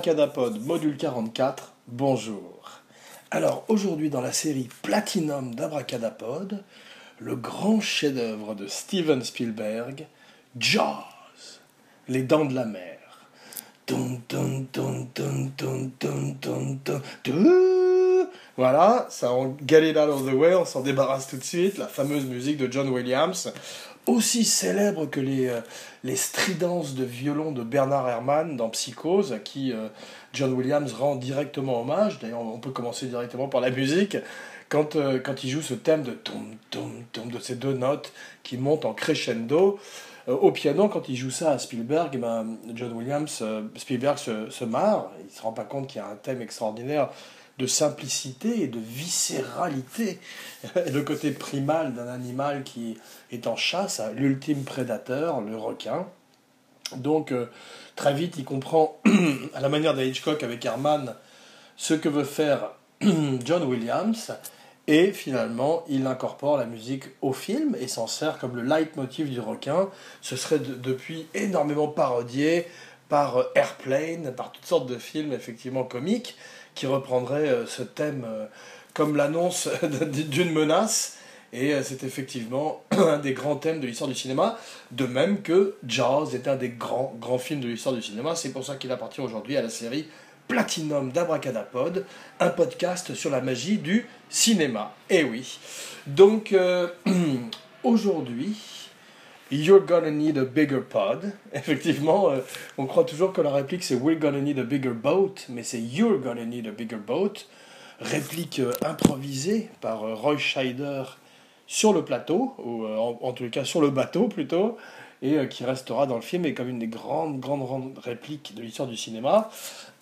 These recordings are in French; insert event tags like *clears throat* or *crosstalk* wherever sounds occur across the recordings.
Abracadapod, module 44, bonjour. Alors aujourd'hui dans la série Platinum d'Abracadapod, le grand chef-d'œuvre de Steven Spielberg, Jaws, les dents de la mer. Voilà, ça en get it out of the way, on s'en débarrasse tout de suite, la fameuse musique de John Williams, aussi célèbre que les, euh, les stridences de violon de Bernard Herrmann dans Psychose, à qui euh, John Williams rend directement hommage. D'ailleurs, on peut commencer directement par la musique. Quand, euh, quand il joue ce thème de tom, tom, tom, de ces deux notes qui montent en crescendo, au piano, quand il joue ça à Spielberg, eh ben, John Williams, Spielberg se, se marre, il ne se rend pas compte qu'il y a un thème extraordinaire de simplicité et de viscéralité. *laughs* Le côté primal d'un animal qui est en chasse, l'ultime prédateur, le requin. Donc euh, très vite, il comprend, *clears throat* à la manière de Hitchcock avec Herman, ce que veut faire *clears throat* John Williams. Et finalement, il incorpore la musique au film et s'en sert comme le leitmotiv du requin. Ce serait depuis énormément parodié par euh, Airplane, par toutes sortes de films effectivement comiques qui reprendrait euh, ce thème euh, comme l'annonce *laughs* d'une menace. Et euh, c'est effectivement *clears throat* un des grands thèmes de l'histoire du cinéma, de même que Jaws est un des grands, grands films de l'histoire du cinéma. C'est pour ça qu'il appartient aujourd'hui à la série Platinum d'Abracadapod, un podcast sur la magie du cinéma. Eh oui. Donc, *clears throat* aujourd'hui, You're gonna need a bigger pod. *laughs* Effectivement, euh, on croit toujours que la réplique c'est We're gonna need a bigger boat, mais c'est You're gonna need a bigger boat. Réplique euh, improvisée par euh, Roy Scheider sur le plateau, ou en, tout cas sur le bateau plutôt, et qui restera dans le film et comme une des grandes, grandes, grandes répliques de l'histoire du cinéma.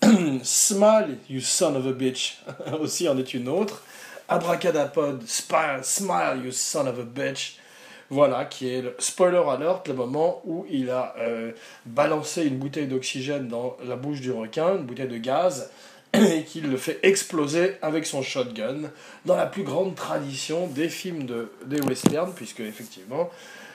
*clears throat* Smile, you son of a bitch, *laughs* aussi en est une autre. Abracadapod, smile, smile, you son of a bitch voilà, qui est le spoiler alert, le moment où il a euh, balancé une bouteille d'oxygène dans la bouche du requin, une bouteille de gaz, *clears throat* et qu'il le fait exploser avec son shotgun, dans la plus grande tradition des films de, des westerns, puisque effectivement,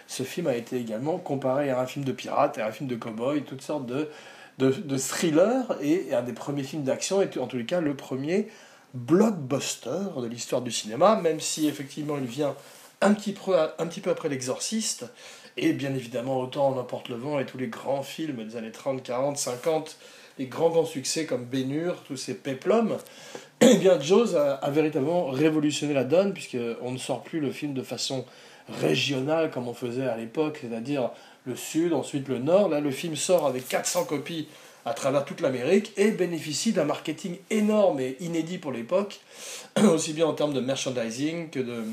ce film a été également comparé à un film de pirate, à un film de cowboy, toutes sortes de, de, de thrillers, et un des premiers films d'action, et en tous les cas le premier blockbuster de l'histoire du cinéma, même si effectivement il vient un petit peu, après L'Exorciste, et bien évidemment autant N'importe le vent et tous les grands films des années 30, 40, 50, les grands grands succès comme Bénur, tous ces péplums, *clears throat* eh bien Jaws a, véritablement révolutionné la donne, puisqu'on ne sort plus le film de façon régionale comme on faisait à l'époque, c'est-à-dire le sud, ensuite le nord. Là, le film sort avec 400 copies à travers toute l'Amérique et bénéficie d'un marketing énorme et inédit pour l'époque, *clears throat* aussi bien en termes de merchandising que de,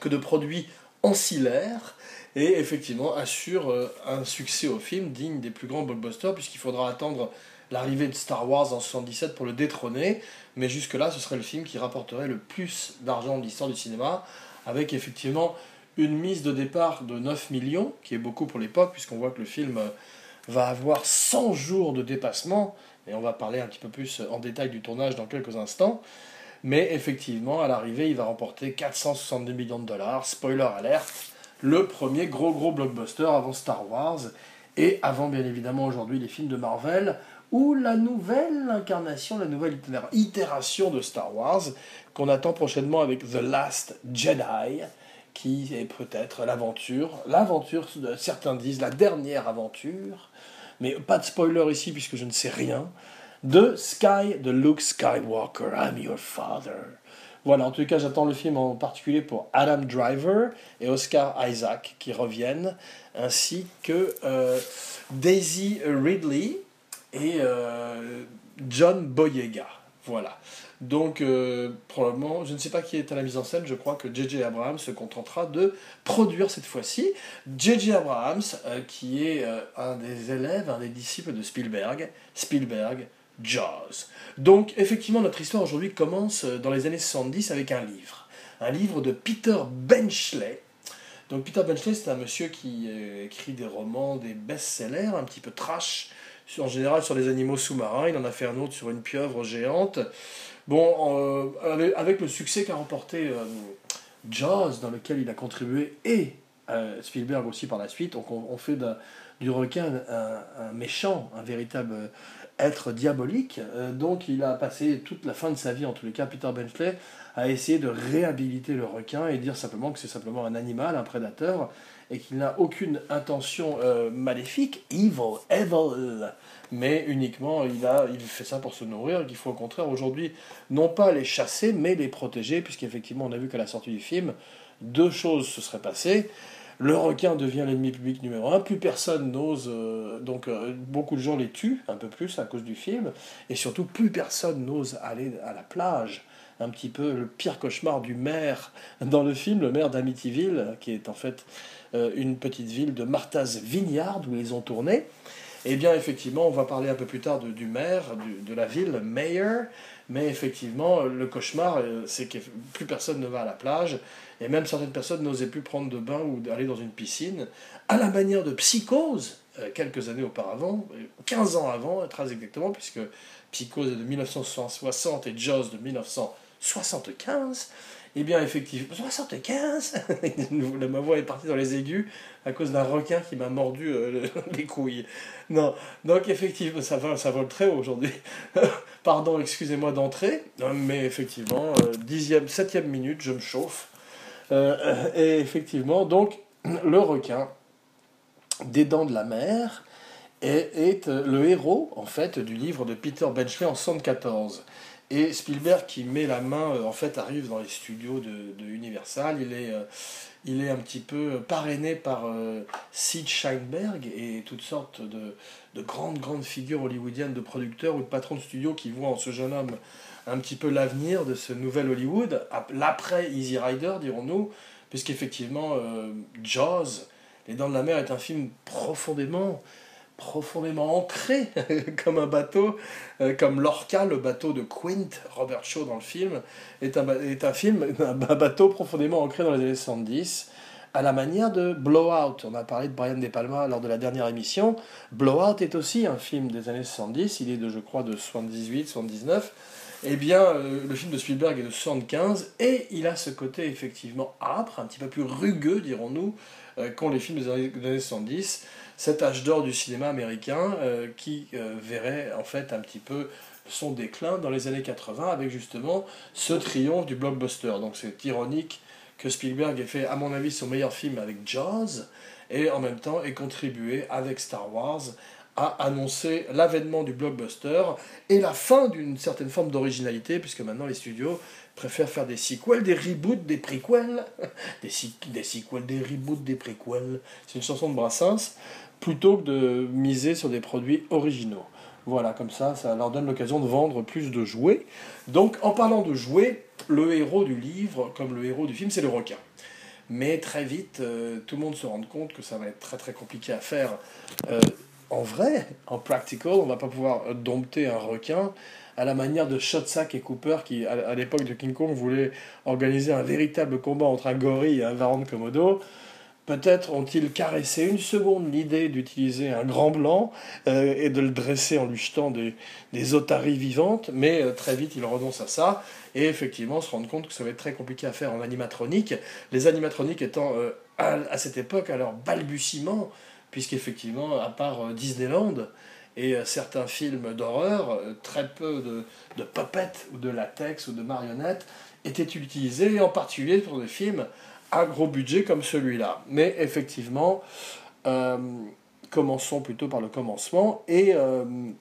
que de produits ancillaires et effectivement assure euh, un succès au film digne des plus grands blockbusters puisqu'il faudra attendre l'arrivée de Star Wars en 77 pour le détrôner. Mais jusque là ce serait le film qui rapporterait le plus d'argent de l'histoire du cinéma avec effectivement une mise de départ de 9 millions qui est beaucoup pour l'époque puisqu'on voit que le film va avoir 100 jours de dépassement. Et on va parler un petit peu plus en détail du tournage dans quelques instants mais effectivement, à l'arrivée, il va remporter 462 millions de dollars. Spoiler alerte, le premier gros gros blockbuster avant Star Wars. Et avant bien évidemment aujourd'hui les films de Marvel ou la nouvelle incarnation, la nouvelle itération de Star Wars qu'on attend prochainement avec The Last Jedi qui est peut-être l'aventure, l'aventure, certains disent la dernière aventure, mais pas de spoiler ici puisque je ne sais rien, de Sky de Luke Skywalker, I'm your father. Voilà, en tout cas, j'attends le film en particulier pour Adam Driver et Oscar Isaac qui reviennent, ainsi que euh, Daisy Ridley et euh, John Boyega. Voilà. Donc, euh, probablement, je ne sais pas qui est à la mise en scène, je crois que J.J. Abrams se contentera de produire cette fois-ci. J.J. Abrams, qui est un des élèves, un des disciples de Spielberg. Spielberg, Jaws. Donc effectivement, notre histoire aujourd'hui commence euh, dans les années 70 avec un livre. Un livre de Peter Benchley. Donc Peter Benchley, c'est un monsieur qui euh, écrit des romans, des best-sellers, un petit peu trash, en général sur les animaux sous-marins. Il en a fait un autre sur une pieuvre géante. Bon, euh, avec, le succès qu'a remporté Jaws, dans lequel il a contribué, et Spielberg aussi par la suite, on, fait du requin un, méchant, un véritable être diabolique. Euh, donc il a passé toute la fin de sa vie, en tous les cas, Peter Benchley, à essayer de réhabiliter le requin et dire simplement que c'est simplement un animal, un prédateur, et qu'il n'a aucune intention euh, maléfique, evil, evil, mais uniquement il, a, il fait ça pour se nourrir, qu'il faut au contraire aujourd'hui non pas les chasser, mais les protéger, puisqu'effectivement on a vu qu'à la sortie du film, deux choses se seraient passées. Le requin devient l'ennemi public numéro un, plus personne n'ose, euh, donc euh, beaucoup de gens les tuent un peu plus à cause du film, et surtout plus personne n'ose aller à la plage. Un petit peu le pire cauchemar du maire dans le film, le maire d'Amityville, qui est en fait euh, une petite ville de Martha's Vineyard où ils ont tourné. Eh bien, effectivement, on va parler un peu plus tard du maire de la ville, le mayor, mais effectivement, le cauchemar, c'est que plus personne ne va à la plage, et même certaines personnes n'osaient plus prendre de bain ou aller dans une piscine, à la manière de Psychose, euh, quelques années auparavant, 15 ans avant, très exactement, puisque Psychose est de 1960 et Jaws de 1975. Eh bien, effectivement, 75 *laughs* Ma voix est partie dans les aigus à cause d'un requin qui m'a mordu euh, *laughs* les couilles. Non, donc effectivement, ça, ça vole très haut aujourd'hui. *laughs* Pardon, excusez-moi d'entrer, mais effectivement, euh, dixième, septième minute, je me chauffe. Euh, et effectivement, donc, *clears throat* le requin des dents de la mer est, euh, le héros, en fait, du livre de Peter Benchley en 1974. Et Spielberg, qui met la main, euh, en fait, arrive dans les studios de, Universal. Il est, il est un petit peu parrainé par Sid Sheinberg et toutes sortes de, de, grandes, grandes figures hollywoodiennes de producteurs ou de patrons de studios qui voient en ce jeune homme un petit peu l'avenir de ce nouvel Hollywood, l'après Easy Rider, dirons-nous, puisqu'effectivement, euh, Jaws, Les Dents de la Mer, est un film profondément, profondément ancré *laughs* comme un bateau, euh, comme Lorca, le bateau de Quint, Robert Shaw dans le film, est un, est un film, *laughs* un bateau profondément ancré dans les années 70 à la manière de Blowout. On a parlé de Brian De Palma lors de la dernière émission. Blowout est aussi un film des années 70, il est de, je crois, de 78, 79 eh bien, euh, le film de Spielberg est de 75 et il a ce côté effectivement âpre, un petit peu plus rugueux, dirons-nous, euh, qu'ont les films des années, 70. Cet âge d'or du cinéma américain euh, qui verrait en fait un petit peu son déclin dans les années 80 avec justement ce triomphe du blockbuster. Donc c'est ironique que Spielberg ait fait, à mon avis, son meilleur film avec Jaws et en même temps ait contribué avec Star Wars a annoncé l'avènement du blockbuster et la fin d'une certaine forme d'originalité, puisque maintenant les studios préfèrent faire des sequels, des reboots, des prequels, *laughs* des, sequels, des reboots, des prequels, c'est une chanson de Brassens, plutôt que de miser sur des produits originaux. Voilà, comme ça, ça leur donne l'occasion de vendre plus de jouets. Donc, en parlant de jouets, le héros du livre, comme le héros du film, c'est le requin. Mais très vite, euh, tout le monde se rend compte que ça va être très très compliqué à faire. Euh, en vrai, en practical, on va pas pouvoir dompter un requin à la manière de Shotsack et Cooper qui, à, l'époque de King Kong, voulaient organiser un véritable combat entre un gorille et un varan de Komodo. Peut-être ont-ils caressé une seconde l'idée d'utiliser un grand blanc euh, et de le dresser en lui jetant des, otaries vivantes, mais euh, très vite ils renoncent à ça et effectivement se rendent compte que ça va être très compliqué à faire en animatronique. Les animatroniques étant euh, à, cette époque à leur balbutiement, puisqu'effectivement, à part euh, Disneyland et euh, certains films d'horreur, euh, très peu de, de puppets ou de latex ou de marionnettes étaient utilisés, en particulier pour des films à gros budget comme celui-là. Mais effectivement, commençons plutôt par le commencement. Et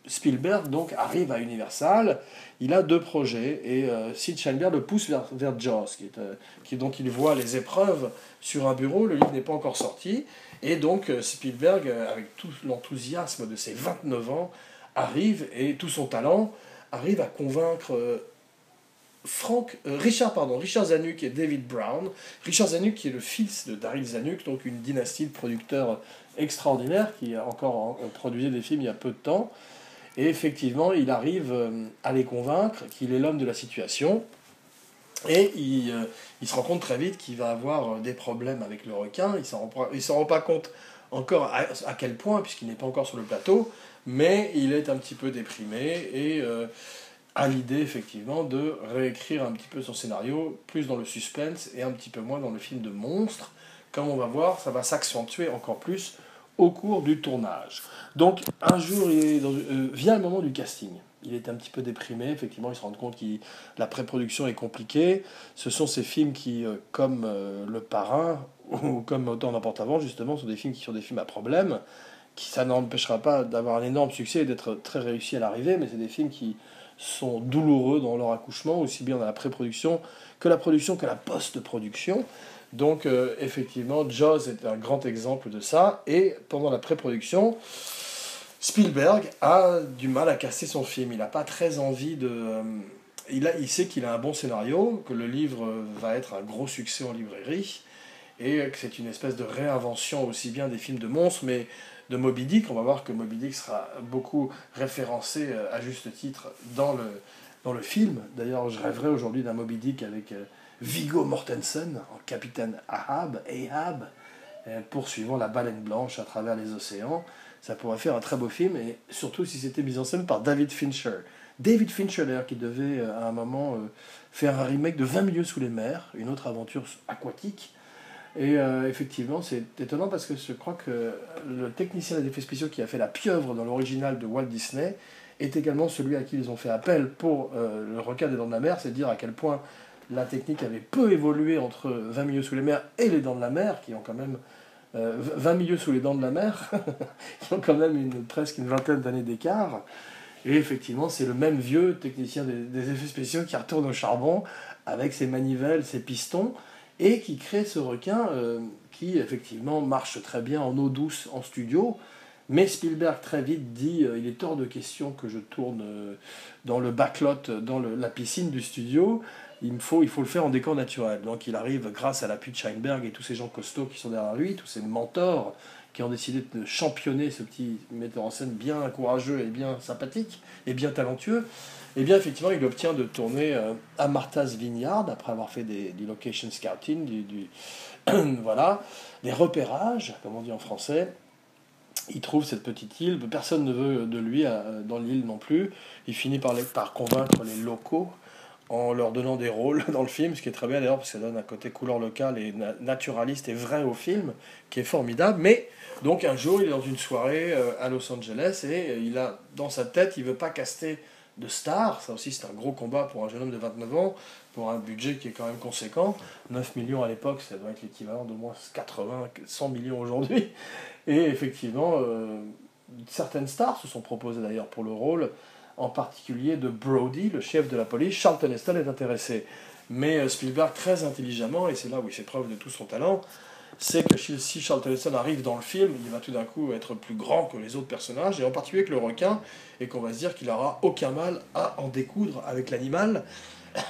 Spielberg donc arrive à Universal. Il a deux projets et Sid Sheinberg le pousse vers, vers Jaws, qui, est, qui, dont il voit les épreuves sur un bureau. Le livre n'est pas encore sorti. Et donc euh, Spielberg, euh, avec tout l'enthousiasme de ses 29 ans, arrive, et tout son talent, arrive à convaincre euh, Frank, Richard, pardon, Richard Zanuck et David Brown. Richard Zanuck qui est le fils de Daryl Zanuck, donc une dynastie de producteurs extraordinaires qui a encore produit des films il y a peu de temps. Et effectivement, il arrive à les convaincre qu'il est l'homme de la situation. Et il, euh, se rend compte très vite qu'il va avoir euh, des problèmes avec le requin. Il ne s'en rend pas compte encore à, quel point, puisqu'il n'est pas encore sur le plateau, mais il est un petit peu déprimé et euh, a l'idée effectivement de réécrire un petit peu son scénario, plus dans le suspense et un petit peu moins dans le film de monstre. Comme on va voir, ça va s'accentuer encore plus au cours du tournage. Donc un jour, il euh, vient le moment du casting. Il est un petit peu déprimé, effectivement, il se rend compte que la pré-production est compliquée. Ce sont ces films qui, euh, comme euh, Le Parrain *laughs* ou comme Autant n'importe avant, justement, sont des films qui sont des films à problème, qui ça n'empêchera pas d'avoir un énorme succès et d'être très réussi à l'arrivée, mais c'est des films qui sont douloureux dans leur accouchement, aussi bien dans la pré-production que la production que la post-production. Donc euh, effectivement, Jaws est un grand exemple de ça. Et pendant la pré-production, Spielberg a du mal à casser son film. Il n'a pas très envie de... Euh, il, a, il sait qu'il a un bon scénario, que le livre va être un gros succès en librairie, et que c'est une espèce de réinvention aussi bien des films de monstres, mais de Moby Dick. On va voir que Moby Dick sera beaucoup référencé euh, à juste titre dans le, dans le film. D'ailleurs, je rêverais aujourd'hui d'un Moby Dick avec... Vigo Mortensen en capitaine Ahab, Ahab, euh, poursuivant la baleine blanche à travers les océans. Ça pourrait faire un très beau film, et surtout si c'était mis en scène par David Fincher. David Fincher, qui devait euh, à un moment euh, faire un remake de 20 milieux sous les mers, une autre aventure aquatique. Et effectivement, c'est étonnant parce que je crois que le technicien des effets spéciaux qui a fait la pieuvre dans l'original de Walt Disney est également celui à qui ils ont fait appel pour le requin des dents de la mer, c'est dire à quel point la technique avait peu évolué entre 20 milieux sous les mers et les dents de la mer, qui ont quand même 20 euh, milieux sous les dents de la mer, *laughs* qui ont quand même presque une vingtaine d'années d'écart. Et effectivement, c'est le même vieux technicien des, effets spéciaux qui retourne au charbon avec ses manivelles, ses pistons, et qui crée ce requin euh, qui, effectivement, marche très bien en eau douce en studio. Mais Spielberg très vite dit euh, il est hors de question que je tourne dans le backlot, dans la piscine du studio il, faut, il faut le faire en décor naturel. Donc il arrive grâce à l'appui de Scheinberg et tous ces gens costauds qui sont derrière lui, tous ces mentors qui ont décidé de championner ce petit metteur en scène bien courageux et bien sympathique et bien talentueux. Et eh bien effectivement, il obtient de tourner euh, à Martha's Vineyard après avoir fait des, du location scouting, du, *clears throat* voilà, des repérages, comme on dit en français. Il trouve cette petite île, personne ne veut de lui euh, dans l'île non plus. Il finit par, convaincre les locaux en leur donnant des rôles *laughs* dans le film, ce qui est très bien d'ailleurs parce que ça donne un côté couleur locale et naturaliste et vrai au film, qui est formidable. Mais donc un jour, il est dans une soirée euh, à Los Angeles et euh, il a dans sa tête, il veut pas caster de stars. Ça aussi, c'est un gros combat pour un jeune homme de 29 ans, pour un budget qui est quand même conséquent. 9 millions à l'époque, ça doit être l'équivalent de moins 80, 100 millions aujourd'hui. Et effectivement, euh, certaines stars se sont proposées d'ailleurs pour le rôle en particulier de Brody, le chef de la police. Charlton Heston est intéressé. Mais euh, Spielberg, très intelligemment, et c'est là où il fait preuve de tout son talent, c'est que si Charlton Heston arrive dans le film, il va tout d'un coup être plus grand que les autres personnages, et en particulier que le requin, et qu'on va se dire qu'il n'aura aucun mal à en découdre avec l'animal, *laughs*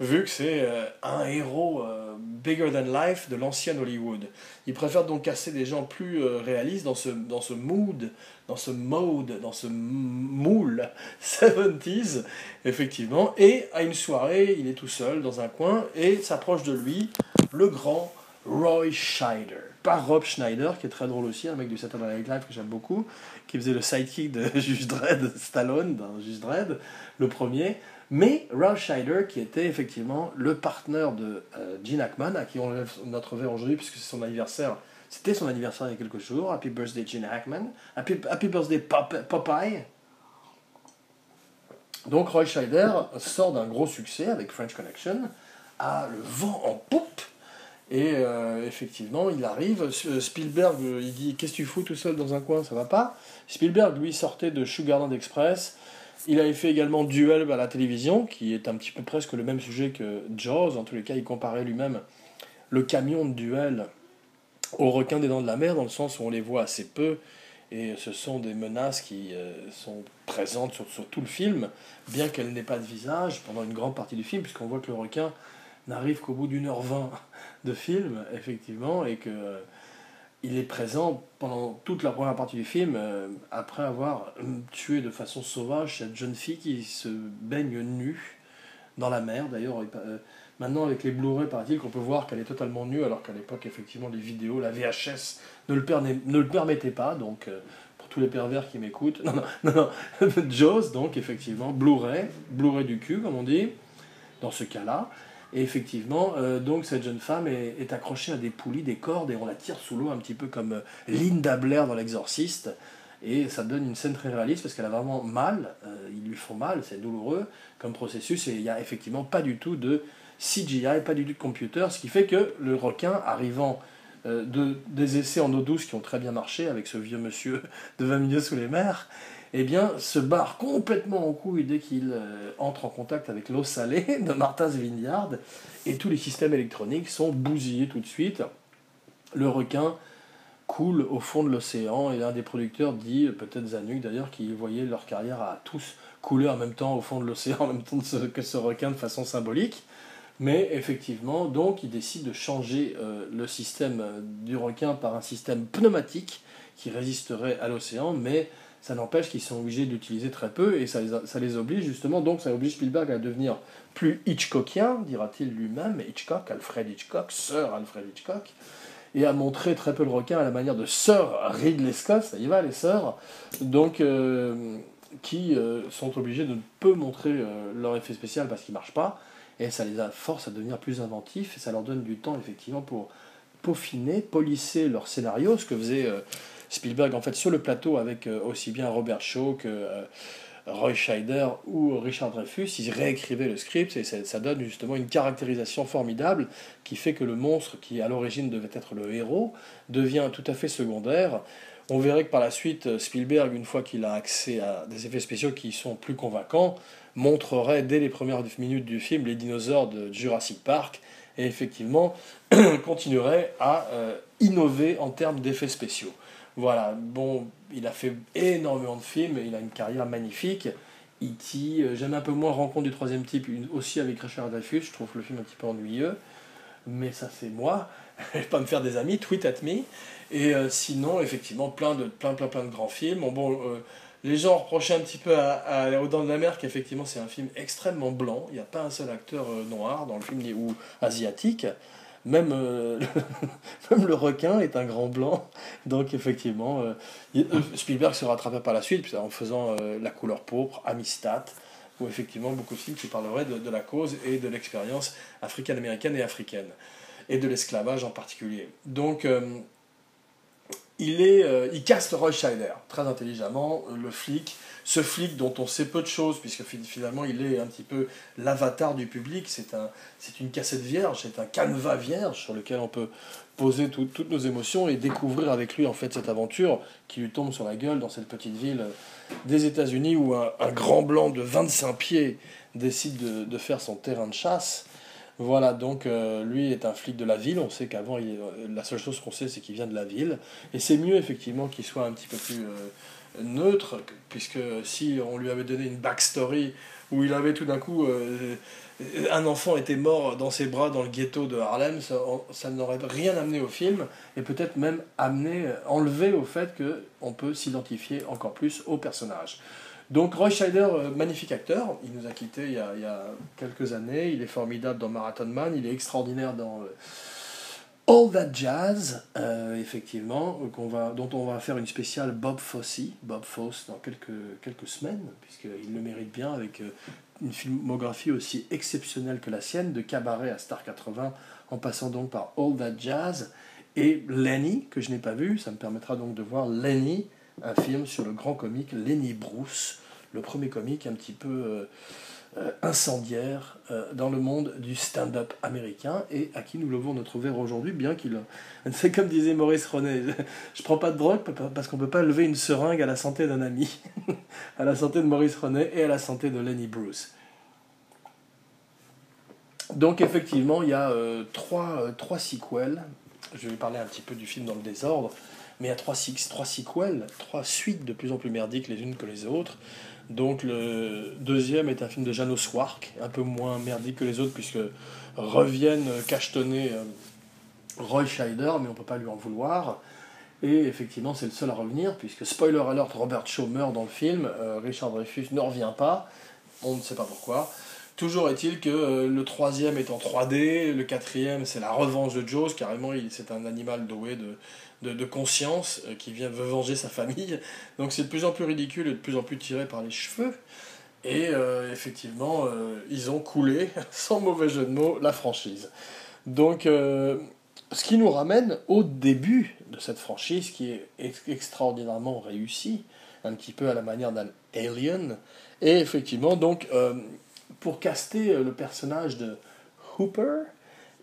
vu que c'est euh, un héros euh, bigger than life de l'ancien Hollywood. Il préfère donc casser des gens plus euh, réalistes dans ce, dans mood, dans ce mode, dans ce moule *laughs* 70s, effectivement. Et à une soirée, il est tout seul dans un coin et s'approche de lui le grand Roy Scheider. Pas Rob Schneider, qui est très drôle aussi, un mec du Saturday Night Live que j'aime beaucoup, qui faisait le sidekick de *laughs* Juge Dredd, Stallone, dans Juge Dredd, le premier. Mais Ralph Scheider, qui était effectivement le partenaire de euh, Gene Hackman, à qui on lève notre verre aujourd'hui, puisque c'est son anniversaire. C'était son anniversaire il y a quelques jours. Happy birthday Gene Hackman. Happy, birthday Popeye. Donc Roy Scheider sort d'un gros succès avec French Connection, a le vent en poupe, et euh, effectivement, il arrive. Spielberg, il dit Qu'est-ce que tu fous tout seul dans un coin? Ça va pas Spielberg, lui, sortait de Sugarland Express. Il avait fait également Duel à la télévision, qui est un petit peu presque le même sujet que Jaws. En tous les cas, il comparait lui-même le camion de Duel au requin des dents de la mer, dans le sens où on les voit assez peu. Et ce sont des menaces qui euh, sont présentes sur, tout le film, bien qu'elles n'aient pas de visage pendant une grande partie du film, puisqu'on voit que le requin n'arrive qu'au bout d'une heure vingt de film, effectivement, et que il est présent pendant toute la première partie du film, euh, après avoir euh, tué de façon sauvage cette jeune fille qui se baigne nue dans la mer. D'ailleurs, euh, maintenant avec les Blu-ray, paraît-il qu'on peut voir qu'elle est totalement nue, alors qu'à l'époque, effectivement, les vidéos, la VHS ne le, ne le permettait pas. Donc, pour tous les pervers qui m'écoutent, *laughs* non, non, non, non. *laughs* Jaws, donc, effectivement, Blu-ray, Blu-ray du cul, comme on dit, dans ce cas-là. Et effectivement, euh, donc cette jeune femme est, accrochée à des poulies, des cordes, et on la tire sous l'eau un petit peu comme euh, Linda Blair dans L'Exorciste. Et ça donne une scène très réaliste parce qu'elle a vraiment mal, euh, ils lui font mal, c'est douloureux comme processus, et il n'y a effectivement pas du tout de CGI, pas du tout de computer, ce qui fait que le requin, arrivant de, des essais en eau douce qui ont très bien marché avec ce vieux monsieur *laughs* de 20 milieux sous les mers, eh bien, se barre complètement en couille dès qu'il euh, entre en contact avec l'eau salée *laughs* de Martha's Vineyard, et tous les systèmes électroniques sont bousillés tout de suite. Le requin coule au fond de l'océan, et l'un des producteurs dit, peut-être Zanuck d'ailleurs, qu'ils voyaient leur carrière à tous couler en même temps au fond de l'océan, en même temps que ce requin de façon symbolique. Mais effectivement, donc, il décide de changer euh, le système euh, du requin par un système pneumatique qui résisterait à l'océan, mais ça n'empêche qu'ils sont obligés d'utiliser très peu et ça les, oblige justement, donc ça oblige Spielberg à devenir plus Hitchcockien, dira-t-il lui-même, Hitchcock, Alfred Hitchcock, Sir Alfred Hitchcock, et à montrer très peu le requin à la manière de Sir Ridley Scott, ça y va les sœurs, donc euh, qui euh, sont obligés de ne peu montrer euh, leur effet spécial parce qu'ils ne marchent pas, et ça les force à devenir plus inventifs, et ça leur donne du temps effectivement pour peaufiner, polisser leur scénario, ce que faisait Spielberg, en fait, sur le plateau avec euh, aussi bien Robert Shaw que euh, Roy Scheider ou Richard Dreyfus, ils réécrivaient le script et ça, donne justement une caractérisation formidable qui fait que le monstre qui à l'origine devait être le héros devient tout à fait secondaire. On verrait que par la suite, Spielberg, une fois qu'il a accès à des effets spéciaux qui sont plus convaincants, montrerait dès les premières minutes du film les dinosaures de Jurassic Park et effectivement *clears throat* continuerait à euh, innover en termes d'effets spéciaux. Voilà, bon, il a fait énormément de films, il a une carrière magnifique. E.T., euh, j'aime un peu moins Rencontre du troisième type, aussi avec Richard Dreyfuss, je trouve le film un petit peu ennuyeux, mais ça c'est moi, *laughs* je vais pas me faire des amis, tweet at me. Et euh, sinon, effectivement, plein de, plein, plein, plein de grands films. Bon, euh, les gens reprochaient un petit peu à, à Aux Dents de la Mer qu'effectivement c'est un film extrêmement blanc, il n'y a pas un seul acteur noir dans le film, ou asiatique. Même, euh, *laughs* même le requin est un grand blanc. Donc effectivement, euh, euh, Spielberg se rattrapait par la suite en faisant La couleur pourpre, Amistad, ou effectivement beaucoup de films qui parleraient de, de la cause et de l'expérience africaine-américaine et africaine, et de l'esclavage en particulier. Donc il, est, il caste Roy très intelligemment, le flic, ce flic dont on sait peu de choses, puisque finalement il est un petit peu l'avatar du public, c'est un, une cassette vierge, c'est un canevas vierge sur lequel on peut poser toutes nos émotions et découvrir avec lui en fait cette aventure qui lui tombe sur la gueule dans cette petite ville des États-Unis où un, grand blanc de 25 pieds décide de, faire son terrain de chasse. Voilà, donc euh, lui est un flic de la ville. On sait qu'avant, la seule chose qu'on sait, c'est qu'il vient de la ville. Et c'est mieux, effectivement, qu'il soit un petit peu plus euh, neutre, puisque si on lui avait donné une backstory où il avait tout d'un coup euh, un enfant était mort dans ses bras dans le ghetto de Harlem, ça, n'aurait rien amené au film et peut-être même amené, enlevé au fait qu'on peut s'identifier encore plus au personnage. Donc Roy Scheider, euh, magnifique acteur, il nous a quittés il y a, quelques années, il est formidable dans Marathon Man, il est extraordinaire dans... Euh, All That Jazz, euh, effectivement, dont on va faire une spéciale Bob Fosse, Bob Fosse, dans quelques, quelques semaines, puisqu'il le mérite bien avec une filmographie aussi exceptionnelle que la sienne, de Cabaret à Star 80, en passant donc par All That Jazz, et Lenny, que je n'ai pas vu, ça me permettra donc de voir Lenny, un film sur le grand comique Lenny Bruce, le premier comique un petit peu... Euh, euh, incendiaire euh, dans le monde du stand-up américain et à qui nous levons notre verre aujourd'hui, bien qu'il. *laughs* C'est comme disait Maurice René je prends pas de drogue parce qu'on peut pas lever une seringue à la santé d'un ami, *laughs* à la santé de Maurice René et à la santé de Lenny Bruce. Donc, effectivement, il y a trois, sequels. Je vais parler un petit peu du film dans le désordre, mais il y a trois, trois sequels, trois suites de plus en plus merdiques les unes que les autres. Donc le deuxième est un film de Janos Wark, un peu moins merdique que les autres, puisque reviennent cachetonner euh, Roy Scheider, mais on ne peut pas lui en vouloir. Et effectivement, c'est le seul à revenir, puisque spoiler alert, Robert Shaw meurt dans le film, euh, Richard Dreyfus ne revient pas, on ne sait pas pourquoi. Toujours est-il que euh, le troisième est en 3D, le quatrième c'est la revanche de Jaws, carrément c'est un animal doué de, de, conscience euh, qui vient veut venger sa famille. Donc c'est de plus en plus ridicule et de plus en plus tiré par les cheveux. Et euh, effectivement, ils ont coulé, *laughs* sans mauvais jeu de mots, la franchise. Donc, ce qui nous ramène au début de cette franchise qui est extraordinairement réussie, un petit peu à la manière d'un Alien. Et effectivement, donc, pour caster le personnage de Hooper,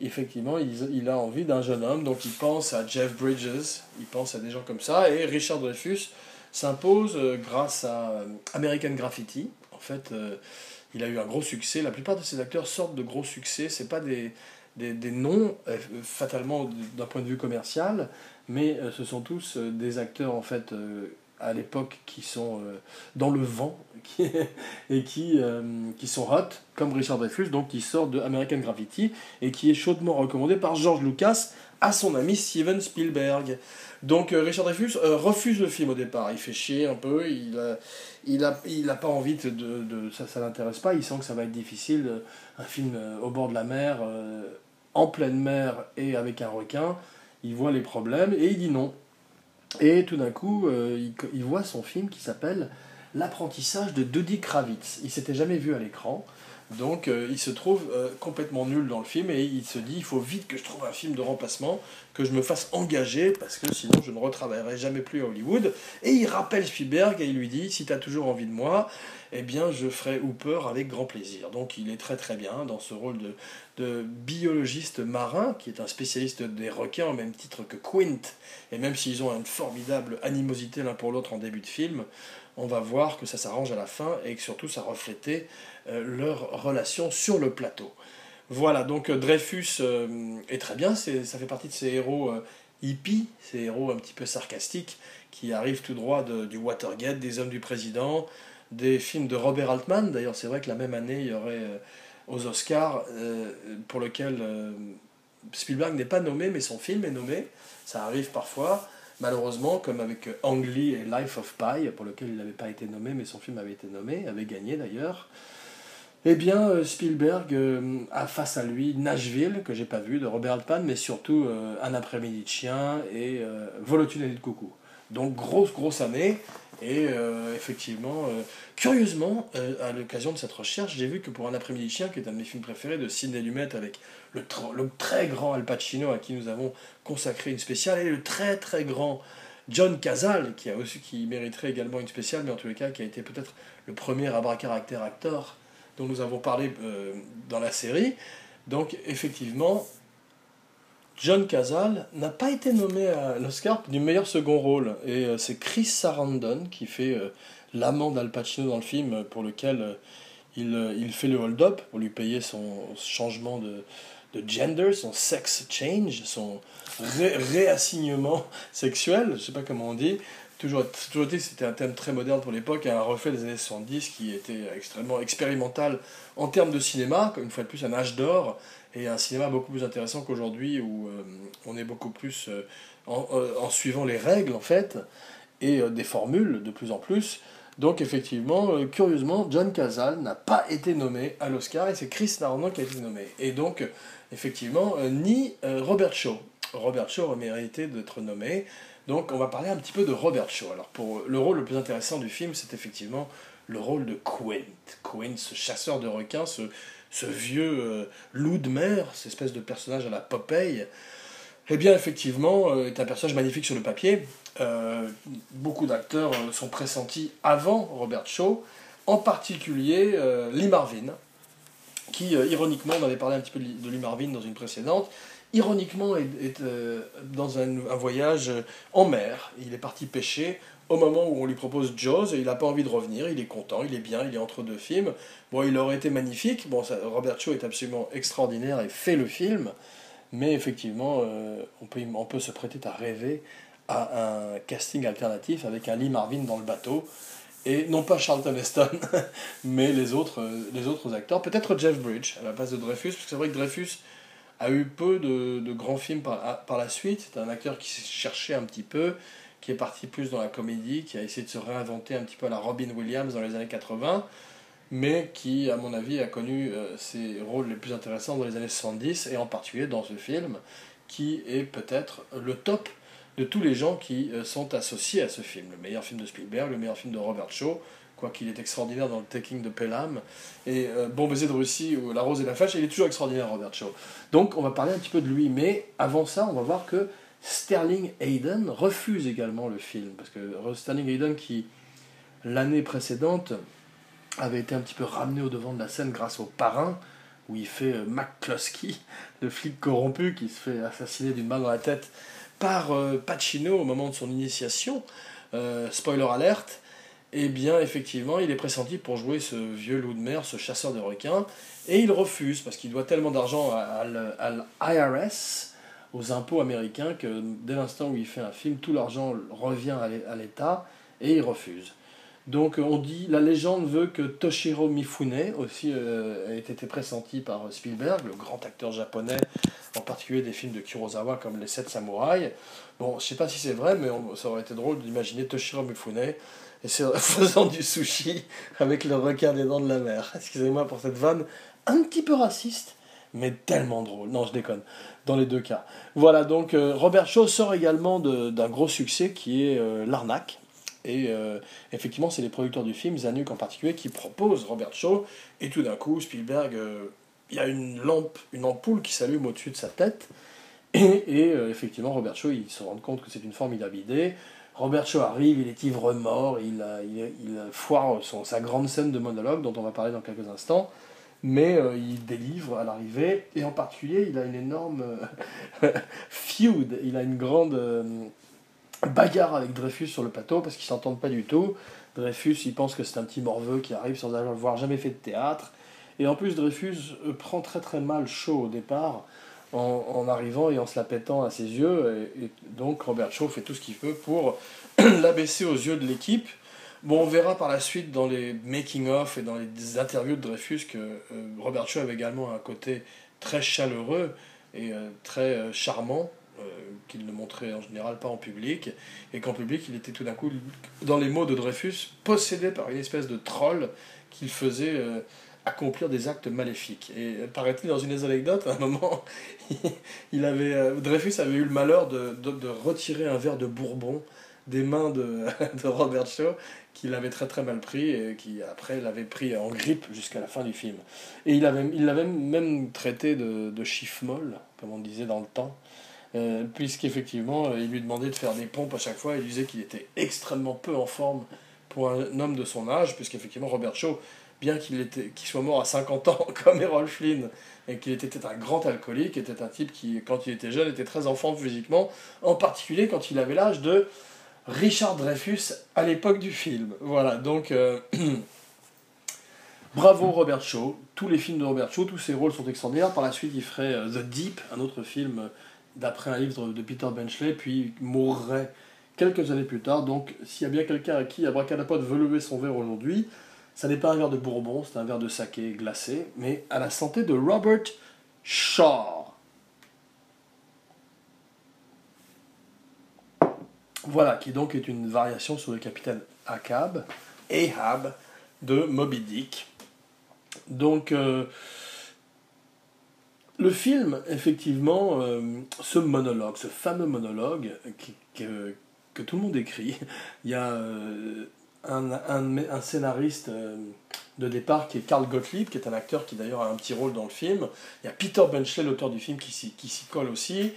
effectivement, il, a envie d'un jeune homme, donc il pense à Jeff Bridges, il pense à des gens comme ça, et Richard Dreyfus s'impose grâce à American Graffiti, en fait, euh, il a eu un gros succès. La plupart de ces acteurs sortent de gros succès. Ce pas des, des, des noms, euh, fatalement, d'un point de vue commercial, mais euh, ce sont tous des acteurs, en fait, à l'époque, qui sont dans le vent *laughs* et qui, qui sont hot, comme Richard Dreyfus, donc qui sort de American Graffiti et qui est chaudement recommandé par George Lucas à son ami Steven Spielberg. Donc euh, Richard Dreyfus euh, refuse le film au départ, il fait chier un peu, il a, il a, il a pas envie de, de, ça, ça l'intéresse pas, il sent que ça va être difficile, euh, un film au bord de la mer, en pleine mer et avec un requin, il voit les problèmes et il dit non. Et tout d'un coup, il, il, voit son film qui s'appelle L'apprentissage de Dodi Kravitz. Il s'était jamais vu à l'écran. Donc euh, il se trouve euh, complètement nul dans le film et il se dit il faut vite que je trouve un film de remplacement, que je me fasse engager parce que sinon je ne retravaillerai jamais plus à Hollywood. Et il rappelle Spielberg et il lui dit si tu as toujours envie de moi, eh bien je ferai Hooper avec grand plaisir. Donc il est très très bien dans ce rôle de, de biologiste marin qui est un spécialiste des requins au même titre que Quint. Et même s'ils ont une formidable animosité l'un pour l'autre en début de film, on va voir que ça s'arrange à la fin et que surtout ça reflétait leur relation sur le plateau. Voilà, donc euh, Dreyfus euh, est très bien, ça fait partie de ces héros hippies, ces héros un petit peu sarcastiques qui arrivent tout droit du Watergate, des Hommes du Président, des films de Robert Altman. D'ailleurs, c'est vrai que la même année, il y aurait aux Oscars, pour lequel Spielberg n'est pas nommé, mais son film est nommé. Ça arrive parfois. Malheureusement, comme avec Ang Lee et Life of Pi, pour lequel il n'avait pas été nommé, mais son film avait été nommé, avait gagné d'ailleurs. Eh bien, euh, Spielberg euh, a face à lui Nashville, que j'ai pas vu, de Robert Altman, mais surtout euh, Un après-midi de chien et Volotune de coucou. Donc, grosse, grosse année. Et effectivement, curieusement, à l'occasion de cette recherche, j'ai vu que pour Un après-midi de chien, qui est un de mes films préférés de Sidney Lumet avec le, très grand Al Pacino à qui nous avons consacré une spéciale, et le très très grand John Cazale, qui, a aussi, qui mériterait également une spéciale, mais en tous les cas qui a été peut-être le premier à bras caractère acteur dont nous avons parlé euh, dans la série. Donc effectivement, John Cazale n'a pas été nommé à l'Oscar du meilleur second rôle. Et euh, c'est Chris Sarandon qui fait euh, l'amant d'Al Pacino dans le film pour lequel il, il, fait le hold-up pour lui payer son changement de, de gender, son sex change, son réassignement *laughs* sexuel, je sais pas comment on dit, toujours, toujours été c'était un thème très moderne pour l'époque, un reflet des années 70 qui était extrêmement expérimental en termes de cinéma, une fois de plus un âge d'or, et un cinéma beaucoup plus intéressant qu'aujourd'hui où euh, on est beaucoup plus euh, en, euh, en, suivant les règles en fait, et des formules de plus en plus. Donc effectivement, curieusement, John Cazale n'a pas été nommé à l'Oscar et c'est Chris Sarandon qui a été nommé. Et donc, effectivement, ni Robert Shaw. Robert Shaw a mérité d'être nommé. Donc on va parler un petit peu de Robert Shaw. Alors pour le rôle le plus intéressant du film, c'est effectivement le rôle de Quint. Quint, ce chasseur de requins, ce, vieux euh, loup de mer, cette espèce de personnage à la Popeye, eh bien effectivement euh, est un personnage magnifique sur le papier. Euh, beaucoup d'acteurs sont pressentis avant Robert Shaw, en particulier Lee Marvin, qui ironiquement, on avait parlé un petit peu de Lee Marvin dans une précédente, ironiquement, est, euh, dans un, voyage en mer. Il est parti pêcher au moment où on lui propose Jaws et il n'a pas envie de revenir. Il est content, il est bien, il est entre deux films. Bon, il aurait été magnifique. Bon, Robert Shaw est absolument extraordinaire et fait le film. Mais effectivement, euh, on, peut, on peut se prêter à rêver à un casting alternatif avec un Lee Marvin dans le bateau. Et non pas Charlton Heston, *laughs* mais les autres, les autres acteurs. Peut-être Jeff Bridge à la place de Dreyfus, parce que c'est vrai que Dreyfus a eu peu de, grands films par, par la suite. C'est un acteur qui s'est cherché un petit peu, qui est parti plus dans la comédie, qui a essayé de se réinventer un petit peu à la Robin Williams dans les années 80, mais qui, à mon avis, a connu euh, ses rôles les plus intéressants dans les années 70, et en particulier dans ce film, qui est peut-être le top de tous les gens qui euh, sont associés à ce film. Le meilleur film de Spielberg, le meilleur film de Robert Shaw, quoi qu'il est extraordinaire dans le Taking de Pelham. Et euh, Bon baiser de Russie ou La Rose et la Fâche, il est toujours extraordinaire, Robert Shaw. Donc on va parler un petit peu de lui, mais avant ça, on va voir que Sterling Hayden refuse également le film, parce que Sterling Hayden qui, l'année précédente, avait été un petit peu ramené au devant de la scène grâce au parrain, où il fait euh, McCloskey, le flic corrompu qui se fait assassiner d'une main dans la tête par euh, Pacino au moment de son initiation. spoiler alerte eh bien, effectivement, il est pressenti pour jouer ce vieux loup de mer, ce chasseur de requins, et il refuse parce qu'il doit tellement d'argent à, l'IRS, aux impôts américains, que dès l'instant où il fait un film, tout l'argent revient à l'État et il refuse. Donc on dit, la légende veut que Toshiro Mifune aussi euh, ait été pressenti par Spielberg, le grand acteur japonais, en particulier des films de Kurosawa comme Les Sept Samouraïs. Bon, je sais pas si c'est vrai, mais ça aurait été drôle d'imaginer Toshiro Mifune et *laughs* faisant du sushi avec le requin des dents de la mer. Excusez-moi pour cette vanne un petit peu raciste, mais tellement drôle. Non, je déconne, dans les deux cas. Voilà, donc euh, Robert Shaw sort également d'un gros succès qui est euh, L'arnaque. Et euh, effectivement, c'est les producteurs du film, Zanuck en particulier, qui proposent Robert Shaw. Et tout d'un coup, Spielberg, il y a une lampe, une ampoule qui s'allume au-dessus de sa tête. Et, et effectivement, Robert Shaw, il se rend compte que c'est une formidable idée. Robert Shaw arrive, il est ivre-mort, il, il, foire son, sa grande scène de monologue dont on va parler dans quelques instants, mais euh, il délivre à l'arrivée, et en particulier il a une énorme euh, *laughs* feud, il a une grande euh, bagarre avec Dreyfus sur le plateau parce qu'ils s'entendent pas du tout. Dreyfus il pense que c'est un petit morveux qui arrive sans avoir jamais fait de théâtre, et en plus Dreyfus prend très très mal Shaw au départ en, arrivant et en se la pétant à ses yeux. Et, donc Robert Shaw fait tout ce qu'il peut pour *clears throat* l'abaisser aux yeux de l'équipe. Bon, on verra par la suite dans les making-of et dans les interviews de Dreyfus que euh, Robert Shaw avait également un côté très chaleureux et euh, très euh, charmant, qu'il ne montrait en général pas en public, et qu'en public il était tout d'un coup, dans les mots de Dreyfus, possédé par une espèce de troll qu'il faisait accomplir des actes maléfiques. Et paraît-il, dans une des anecdotes, à un moment, *laughs* il avait, euh, Dreyfus avait eu le malheur de, de, retirer un verre de bourbon des mains de, *laughs* de Robert Shaw, qu'il avait très très mal pris et qui après l'avait pris en grippe jusqu'à la fin du film. Et il l'avait il même traité de, de chiffre molle, comme on disait dans le temps. Euh, puisqu'effectivement, euh, il lui demandait de faire des pompes à chaque fois, il disait qu'il était extrêmement peu en forme pour un homme de son âge, puisqu'effectivement Robert Shaw bien qu'il soit mort à 50 ans *laughs* comme Errol Flynn et qu'il était un grand alcoolique, était un type qui, quand il était jeune, était très enfant physiquement, en particulier quand il avait l'âge de Richard Dreyfus à l'époque du film. Voilà, donc euh, *clears throat* bravo Robert Shaw, tous les films de Robert Shaw, tous ses rôles sont extraordinaires. Par la suite, il ferait euh, The Deep, un autre film euh, d'après un livre de Peter Benchley, puis il mourrait quelques années plus tard. Donc, s'il y a bien quelqu'un à qui Abracadapod veut lever son verre aujourd'hui, ça n'est pas un verre de bourbon, c'est un verre de saké glacé, mais à la santé de Robert Shaw. Voilà, qui donc est une variation sur le capitaine Ahab, Ahab de Moby Dick. Donc, euh, le film, effectivement, euh, ce monologue, ce fameux monologue que, que, tout le monde écrit, *laughs* il y a euh, un, un, scénariste euh, de départ qui est Carl Gottlieb, qui est un acteur qui d'ailleurs a un petit rôle dans le film. Il y a Peter Benchley, l'auteur du film, qui s'y colle aussi.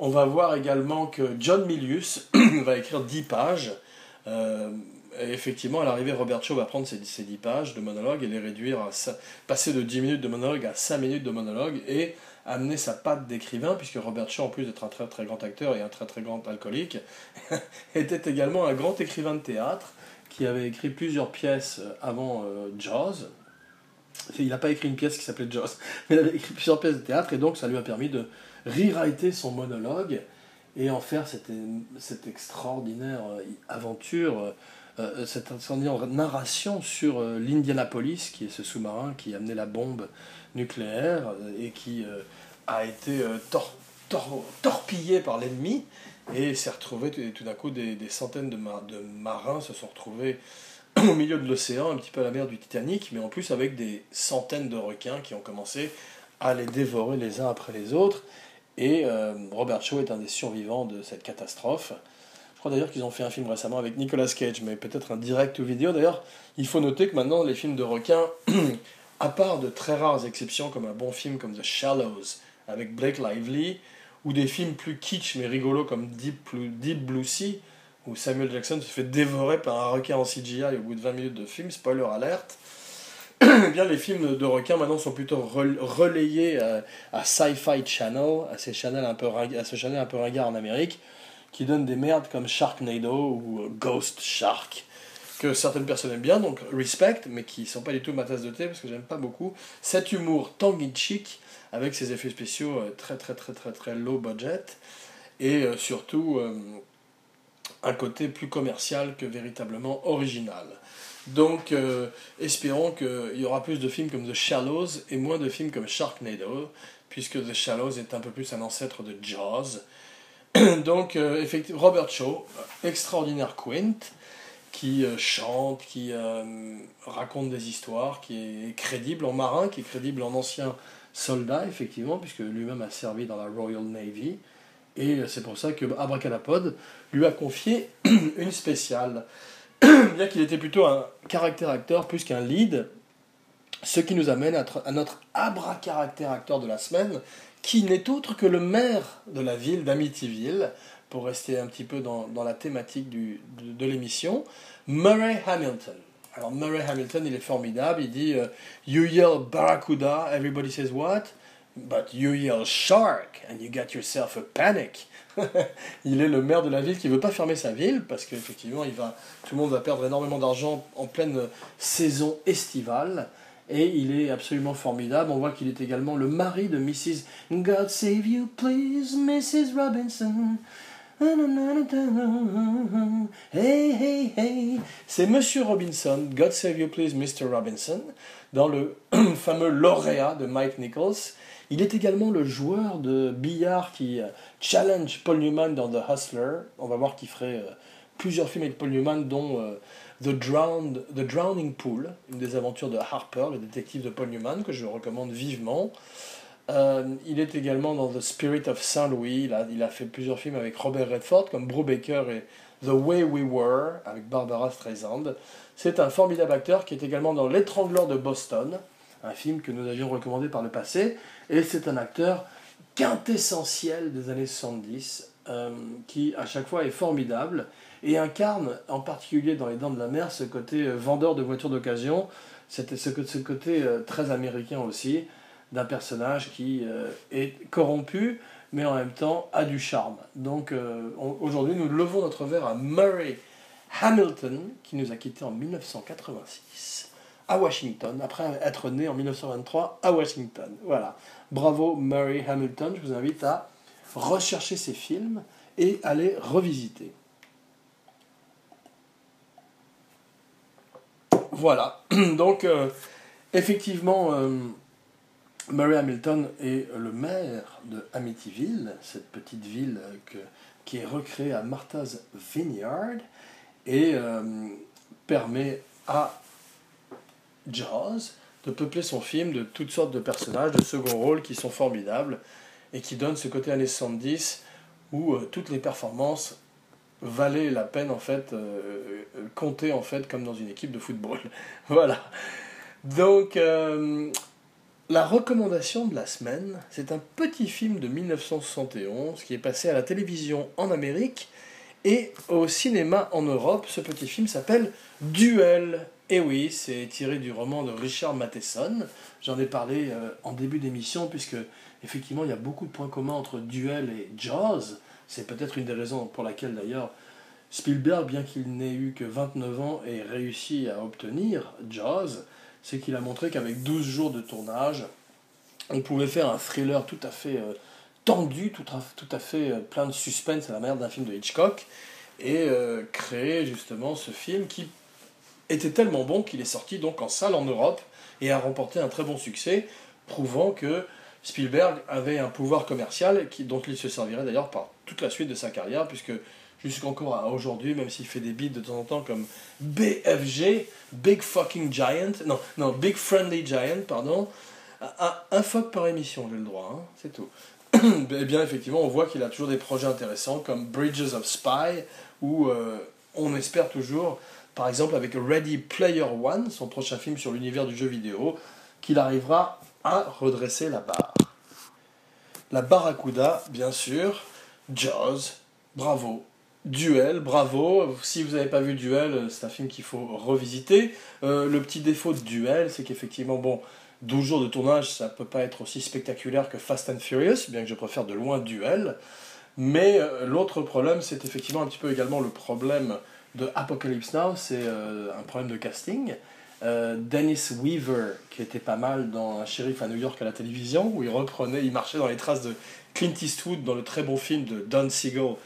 On va voir également que John Milius *coughs* va écrire 10 pages. Euh, et effectivement, à l'arrivée, Robert Shaw va prendre ces, ces 10 pages de monologue et les réduire à passer de 10 minutes de monologue à 5 minutes de monologue et amener sa patte d'écrivain, puisque Robert Shaw, en plus d'être un très très grand acteur et un très très grand alcoolique, *laughs* était également un grand écrivain de théâtre qui avait écrit plusieurs pièces euh, avant euh, Jaws. Il n'a pas écrit une pièce qui s'appelait Jaws, *laughs* mais il avait écrit plusieurs pièces de théâtre et donc ça lui a permis de rewriter son monologue et en faire cette, extraordinaire euh, aventure, cette extraordinaire narration sur l'Indianapolis, qui est ce sous-marin qui amenait la bombe nucléaire et qui a été torpillé par l'ennemi et s'est retrouvé tout d'un coup des, des centaines de, de, marins se sont retrouvés *clears throat* au milieu de l'océan, un petit peu à la mer du Titanic, mais en plus avec des centaines de requins qui ont commencé à les dévorer les uns après les autres. Et euh, Robert Shaw est un des survivants de cette catastrophe. Je crois d'ailleurs qu'ils ont fait un film récemment avec Nicolas Cage, mais peut-être un direct ou vidéo. D'ailleurs, il faut noter que maintenant, les films de requins, *clears throat* à part de très rares exceptions, comme un bon film comme The Shallows avec Blake Lively, ou des films plus kitsch mais rigolos comme Deep Blue, Sea, où Samuel Jackson se fait dévorer par un requin en CGI au bout de 20 minutes de film, spoiler alerte. *clears throat* Eh bien, les films de requins maintenant sont plutôt relayés à, Sci-Fi Channel, à, à ce channel un peu ringard en Amérique, qui donnent des merdes comme Sharknado ou Ghost Shark, que certaines personnes aiment bien, donc respect, mais qui sont pas du tout ma tasse de thé parce que j'aime pas beaucoup. Cet humour tongue-in-cheek, avec ses effets spéciaux euh, très très très très très low budget, et euh, surtout euh, un côté plus commercial que véritablement original. Donc, espérons qu'il y aura plus de films comme The Shallows et moins de films comme Sharknado, puisque The Shallows est un peu plus un ancêtre de Jaws. *coughs* Donc, effectivement, Robert Shaw, extraordinaire Quint, qui chante, qui raconte des histoires, qui est crédible en marin, qui est crédible en ancien soldat, effectivement, puisque lui-même a servi dans la Royal Navy. Et c'est pour ça que Abracadapod lui a confié *clears throat* une spéciale. *clears throat* Bien qu'il était plutôt un caractère acteur plus qu'un lead, ce qui nous amène à notre abracaractère acteur de la semaine, qui n'est autre que le maire de la ville d'Amityville, pour rester un petit peu dans, la thématique de l'émission, Murray Hamilton. Alors Murray Hamilton, il est formidable. Il dit euh, You yell Barracuda, everybody says what? But you yell shark and you get yourself a panic. *laughs* il est le maire de la ville qui veut pas fermer sa ville parce qu'effectivement, tout le monde va perdre énormément d'argent en pleine saison estivale. Et il est absolument formidable. On voit qu'il est également le mari de Mrs. God save you, please, Mrs. Robinson. Hey, hey, hey. C'est Monsieur Robinson, God Save You Please, Mr. Robinson, dans le *clears throat* fameux lauréat de Mike Nichols. Il est également le joueur de billard qui euh, challenge Paul Newman dans The Hustler. On va voir qu'il ferait euh, plusieurs films avec Paul Newman, dont euh, The, Drowned, The Drowning Pool, une des aventures de Harper, le détective de Paul Newman, que je recommande vivement. Euh, il est également dans The Spirit of Saint Louis. Il a, fait plusieurs films avec Robert Redford, comme Brubaker et The Way We Were, avec Barbara Streisand. C'est un formidable acteur qui est également dans L'étrangleur de Boston, un film que nous avions recommandé par le passé. Et c'est un acteur quintessentiel des années 70, euh, qui à chaque fois est formidable et incarne en particulier dans Les Dents de la Mer ce côté euh, vendeur de voitures d'occasion, ce, ce côté très américain aussi d'un personnage qui euh, est corrompu, mais en même temps a du charme. Donc euh, aujourd'hui, nous levons notre verre à Murray Hamilton, qui nous a quittés en 1986 à Washington, après être né en 1923 à Washington. Voilà. Bravo Murray Hamilton, je vous invite à rechercher ses films et à les revisiter. Voilà. *clears throat* Donc, euh, effectivement, Murray Hamilton est le maire de Amityville, cette petite ville qui est recréée à Martha's Vineyard et euh, permet à Jaws de peupler son film de toutes sortes de personnages de second rôle qui sont formidables et qui donnent ce côté années 70 où euh, toutes les performances valaient la peine en fait, euh, compter en fait comme dans une équipe de football. *laughs* voilà. Donc la recommandation de la semaine, c'est un petit film de 1971 qui est passé à la télévision en Amérique et au cinéma en Europe. Ce petit film s'appelle Duel. Et oui, c'est tiré du roman de Richard Matheson. J'en ai parlé euh, en début d'émission puisque effectivement il y a beaucoup de points communs entre Duel et Jaws. C'est peut-être une des raisons pour laquelle d'ailleurs Spielberg, bien qu'il n'ait eu que 29 ans, ait réussi à obtenir Jaws c'est qu'il a montré qu'avec 12 jours de tournage, on pouvait faire un thriller tout à fait euh, tendu, tout à, tout à fait euh, plein de suspense à la manière d'un film de Hitchcock, et euh, créer justement ce film qui était tellement bon qu'il est sorti donc en salle en Europe et a remporté un très bon succès, prouvant que Spielberg avait un pouvoir commercial qui, dont il se servirait d'ailleurs par toute la suite de sa carrière, puisque jusqu'encore à aujourd'hui, même s'il fait des beats de temps en temps comme BFG, Big Fucking Giant, non, non, Big Friendly Giant, pardon, un, un fuck par émission, j'ai le droit, hein, c'est tout. *coughs* eh bien effectivement on voit qu'il a toujours des projets intéressants comme Bridges of Spy où euh, on espère toujours, par exemple avec Ready Player One, son prochain film sur l'univers du jeu vidéo, qu'il arrivera à redresser la barre. La Barracuda, bien sûr, Jaws, bravo. Duel, bravo. Si vous n'avez pas vu Duel, c'est un film qu'il faut revisiter. Euh, le petit défaut de Duel, c'est qu'effectivement, bon, 12 jours de tournage, ça peut pas être aussi spectaculaire que Fast and Furious, bien que je préfère de loin Duel. Mais euh, l'autre problème, c'est effectivement un petit peu également le problème de Apocalypse Now, c'est euh, un problème de casting. Euh, Dennis Weaver, qui était pas mal dans Un shérif à New York à la télévision, où il reprenait, il marchait dans les traces de Clint Eastwood dans le très bon film de Don Siegel,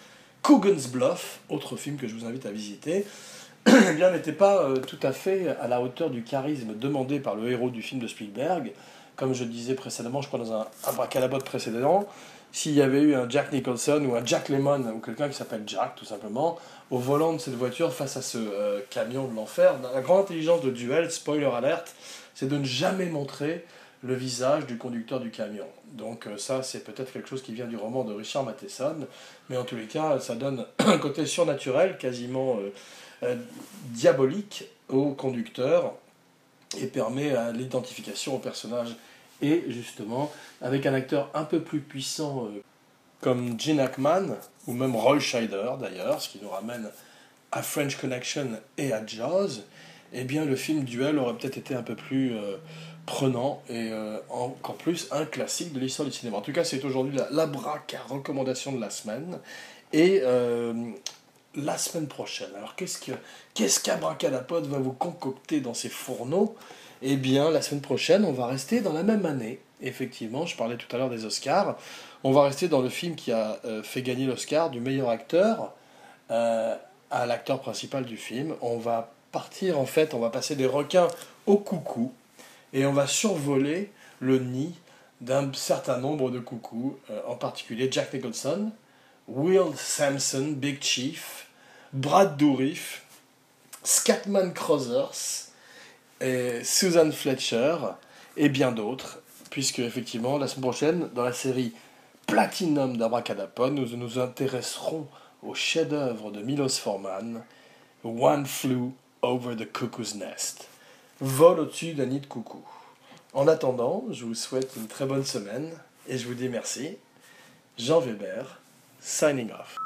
Coogan's Bluff, autre film que je vous invite à visiter, *clears throat* eh n'était pas tout à fait à la hauteur du charisme demandé par le héros du film de Spielberg. Comme je disais précédemment, je crois dans un abracadabra précédent, s'il y avait eu un Jack Nicholson ou un Jack Lemmon ou quelqu'un qui s'appelle Jack tout simplement au volant de cette voiture face à ce euh, camion de l'enfer, la grande intelligence de Duel, spoiler alerte, c'est de ne jamais montrer le visage du conducteur du camion. Donc euh, ça c'est peut-être quelque chose qui vient du roman de Richard Matheson, mais en tous les cas ça donne *clears throat* un côté surnaturel, quasiment euh, diabolique au conducteur et permet l'identification au personnage et justement, avec un acteur un peu plus puissant euh, comme Gene Hackman, ou même Roy Scheider d'ailleurs, ce qui nous ramène à French Connection et à Jaws, eh bien le film Duel aurait peut-être été un peu plus euh, prenant et euh, encore plus un classique de l'histoire du cinéma. En tout cas, c'est aujourd'hui la, la braca recommandation de la semaine. Et la semaine prochaine, alors qu'est-ce que qu'est-ce va vous concocter dans ses fourneaux? Eh bien, la semaine prochaine, on va rester dans la même année. Effectivement, je parlais tout à l'heure des Oscars. On va rester dans le film qui a euh, fait gagner l'Oscar du meilleur acteur euh, à l'acteur principal du film. On va partir, en fait, on va passer des requins au coucou et on va survoler le nid d'un certain nombre de coucous, euh, en particulier Jack Nicholson, Will Sampson, Big Chief, Brad Dourif, Scatman Crothers, Susan Fletcher et bien d'autres, puisque effectivement la semaine prochaine, dans la série Platinum d'Abracadapod, nous nous intéresserons au chef-d'œuvre de Milos Forman, One Flew Over the Cuckoo's Nest, vol au-dessus d'un nid de coucou. En attendant, je vous souhaite une très bonne semaine et je vous dis merci. Jean Weber, signing off.